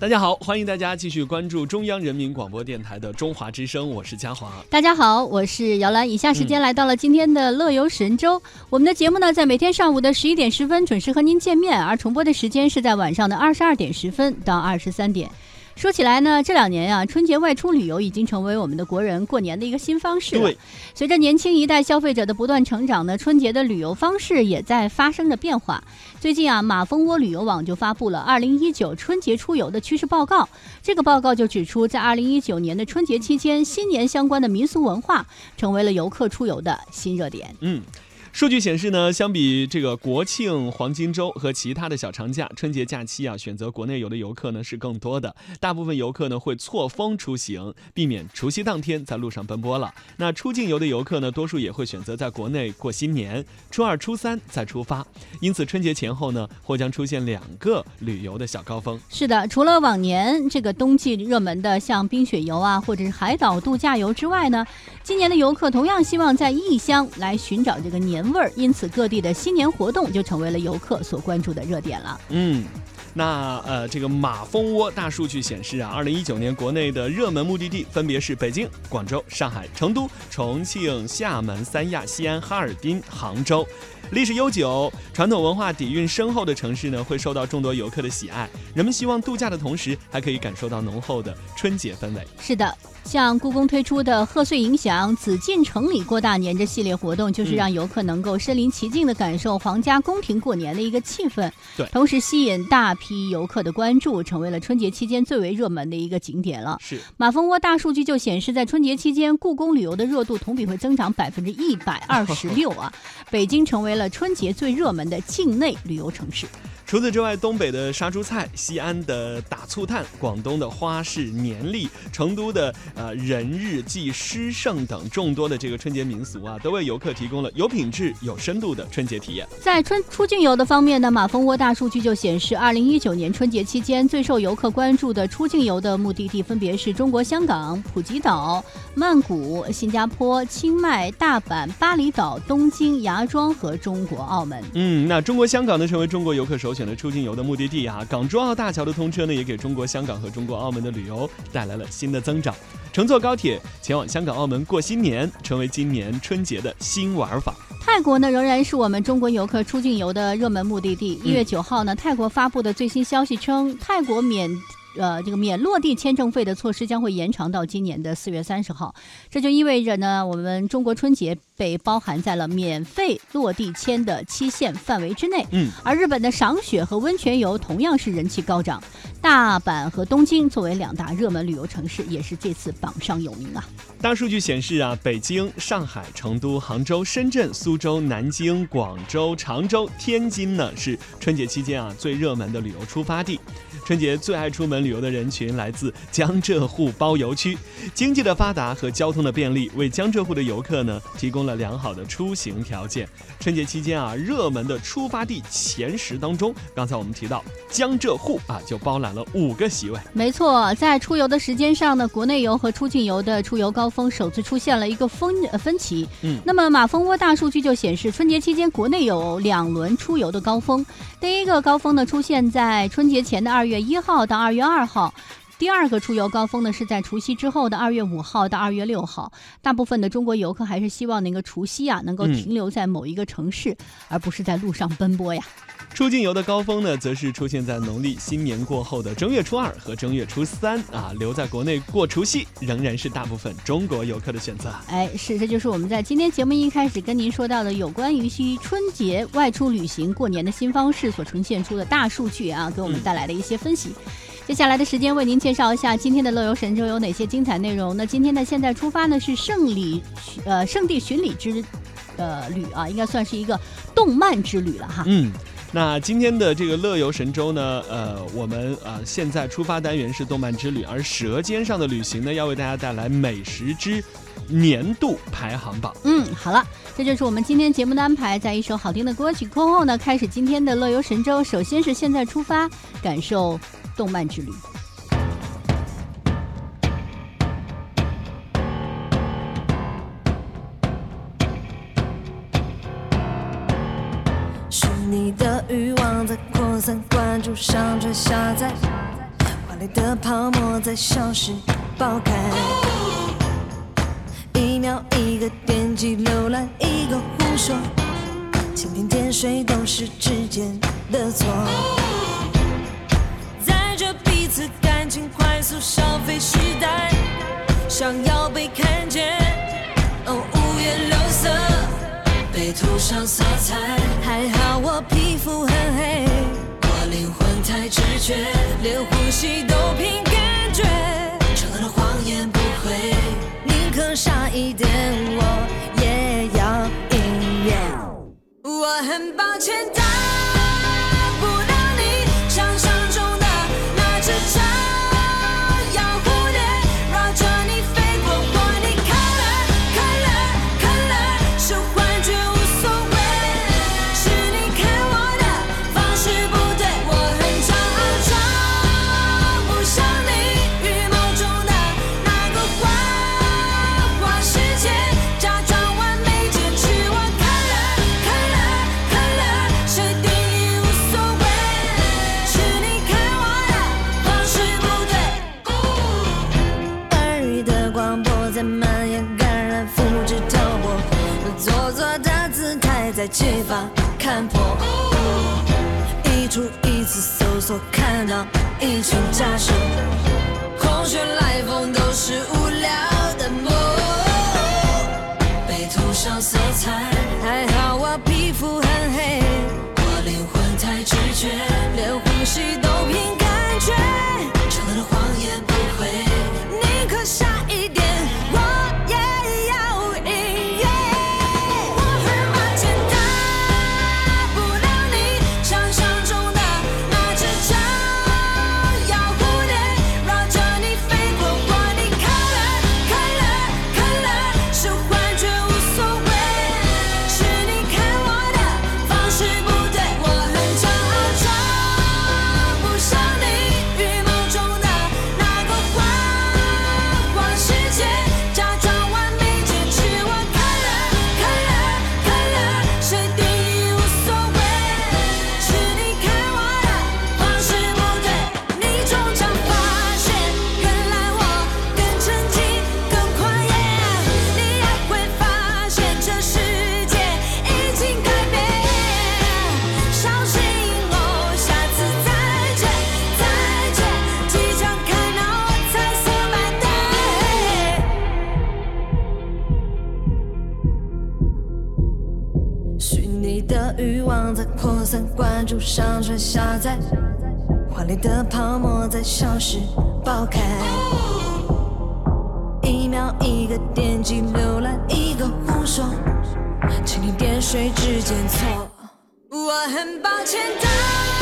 大家好，欢迎大家继续关注中央人民广播电台的《中华之声》，我是嘉华。大家好，我是姚兰。以下时间来到了今天的乐游神州，我们的节目呢，在每天上午的十一点十分准时和您见面，而重播的时间是在晚上的二十二点十分到二十三点。说起来呢，这两年啊，春节外出旅游已经成为我们的国人过年的一个新方式。了，随着年轻一代消费者的不断成长呢，春节的旅游方式也在发生着变化。最近啊，马蜂窝旅游网就发布了二零一九春节出游的趋势报告。这个报告就指出，在二零一九年的春节期间，新年相关的民俗文化成为了游客出游的新热点。嗯。数据显示呢，相比这个国庆黄金周和其他的小长假，春节假期啊，选择国内游的游客呢是更多的。大部分游客呢会错峰出行，避免除夕当天在路上奔波了。那出境游的游客呢，多数也会选择在国内过新年，初二、初三再出发。因此，春节前后呢，或将出现两个旅游的小高峰。是的，除了往年这个冬季热门的像冰雪游啊，或者是海岛度假游之外呢，今年的游客同样希望在异乡来寻找这个年。味儿，因此各地的新年活动就成为了游客所关注的热点了。嗯，那呃，这个马蜂窝大数据显示啊，二零一九年国内的热门目的地分别是北京、广州、上海、成都、重庆、厦门、三亚、西安、哈尔滨、杭州。历史悠久、传统文化底蕴深厚的城市呢，会受到众多游客的喜爱。人们希望度假的同时，还可以感受到浓厚的春节氛围。是的。像故宫推出的贺岁影响“紫禁城里过大年”这系列活动，就是让游客能够身临其境的感受皇家宫廷过年的一个气氛。对，同时吸引大批游客的关注，成为了春节期间最为热门的一个景点了。是马蜂窝大数据就显示，在春节期间，故宫旅游的热度同比会增长百分之一百二十六啊！北京成为了春节最热门的境内旅游城市。除此之外，东北的杀猪菜、西安的打醋炭、广东的花式年历、成都的呃人日祭诗圣等众多的这个春节民俗啊，都为游客提供了有品质、有深度的春节体验。在春出境游的方面呢，马蜂窝大数据就显示，二零一九年春节期间最受游客关注的出境游的目的地分别是中国香港、普吉岛、曼谷、新加坡、清迈、大阪、巴厘岛、东京、芽庄和中国澳门。嗯，那中国香港呢，成为中国游客首选。选择出境游的目的地啊，港珠澳大桥的通车呢，也给中国香港和中国澳门的旅游带来了新的增长。乘坐高铁前往香港、澳门过新年，成为今年春节的新玩法。泰国呢，仍然是我们中国游客出境游的热门目的地。一月九号呢，泰国发布的最新消息称，泰国免。呃，这个免落地签证费的措施将会延长到今年的四月三十号，这就意味着呢，我们中国春节被包含在了免费落地签的期限范围之内。嗯，而日本的赏雪和温泉游同样是人气高涨，大阪和东京作为两大热门旅游城市，也是这次榜上有名啊。大数据显示啊，北京、上海、成都、杭州、深圳、苏州、南京、广州、常州、天津呢，是春节期间啊最热门的旅游出发地。春节最爱出门旅游的人群来自江浙沪包邮区，经济的发达和交通的便利为江浙沪的游客呢提供了良好的出行条件。春节期间啊，热门的出发地前十当中，刚才我们提到江浙沪啊就包揽了五个席位。没错，在出游的时间上呢，国内游和出境游的出游高峰首次出现了一个分分歧。嗯，那么马蜂窝大数据就显示，春节期间国内有两轮出游的高峰，第一个高峰呢出现在春节前的二月。一号到二月二号，第二个出游高峰呢是在除夕之后的二月五号到二月六号。大部分的中国游客还是希望那个除夕啊能够停留在某一个城市，而不是在路上奔波呀。出境游的高峰呢，则是出现在农历新年过后的正月初二和正月初三啊。留在国内过除夕，仍然是大部分中国游客的选择。哎，是，这就是我们在今天节目一开始跟您说到的有关于需春节外出旅行过年的新方式所呈现出的大数据啊，给我们带来的一些分析。接下来的时间为您介绍一下今天的乐游神州有哪些精彩内容。那今天的现在出发呢是圣礼，呃，圣地巡礼之，呃，旅啊，应该算是一个动漫之旅了哈。嗯。那今天的这个乐游神州呢，呃，我们呃现在出发单元是动漫之旅，而舌尖上的旅行呢，要为大家带来美食之年度排行榜。嗯，好了，这就是我们今天节目的安排，在一首好听的歌曲过后呢，开始今天的乐游神州。首先是现在出发，感受动漫之旅。是你的欲望在扩散，关注、上传、下载，华丽的泡沫在消失、爆开。一秒一个点击，浏览一个胡说，蜻蜓点水都是指尖的错。全在街坊看破，一出一次搜索，看到一群假声，空穴来风都是无聊的梦，被涂上色彩。在扩散、关注、上传、下载，华丽的泡沫在消失、爆开。一秒一个点击，浏览一个挥手，蜻蜓点水之间错。我很抱歉的。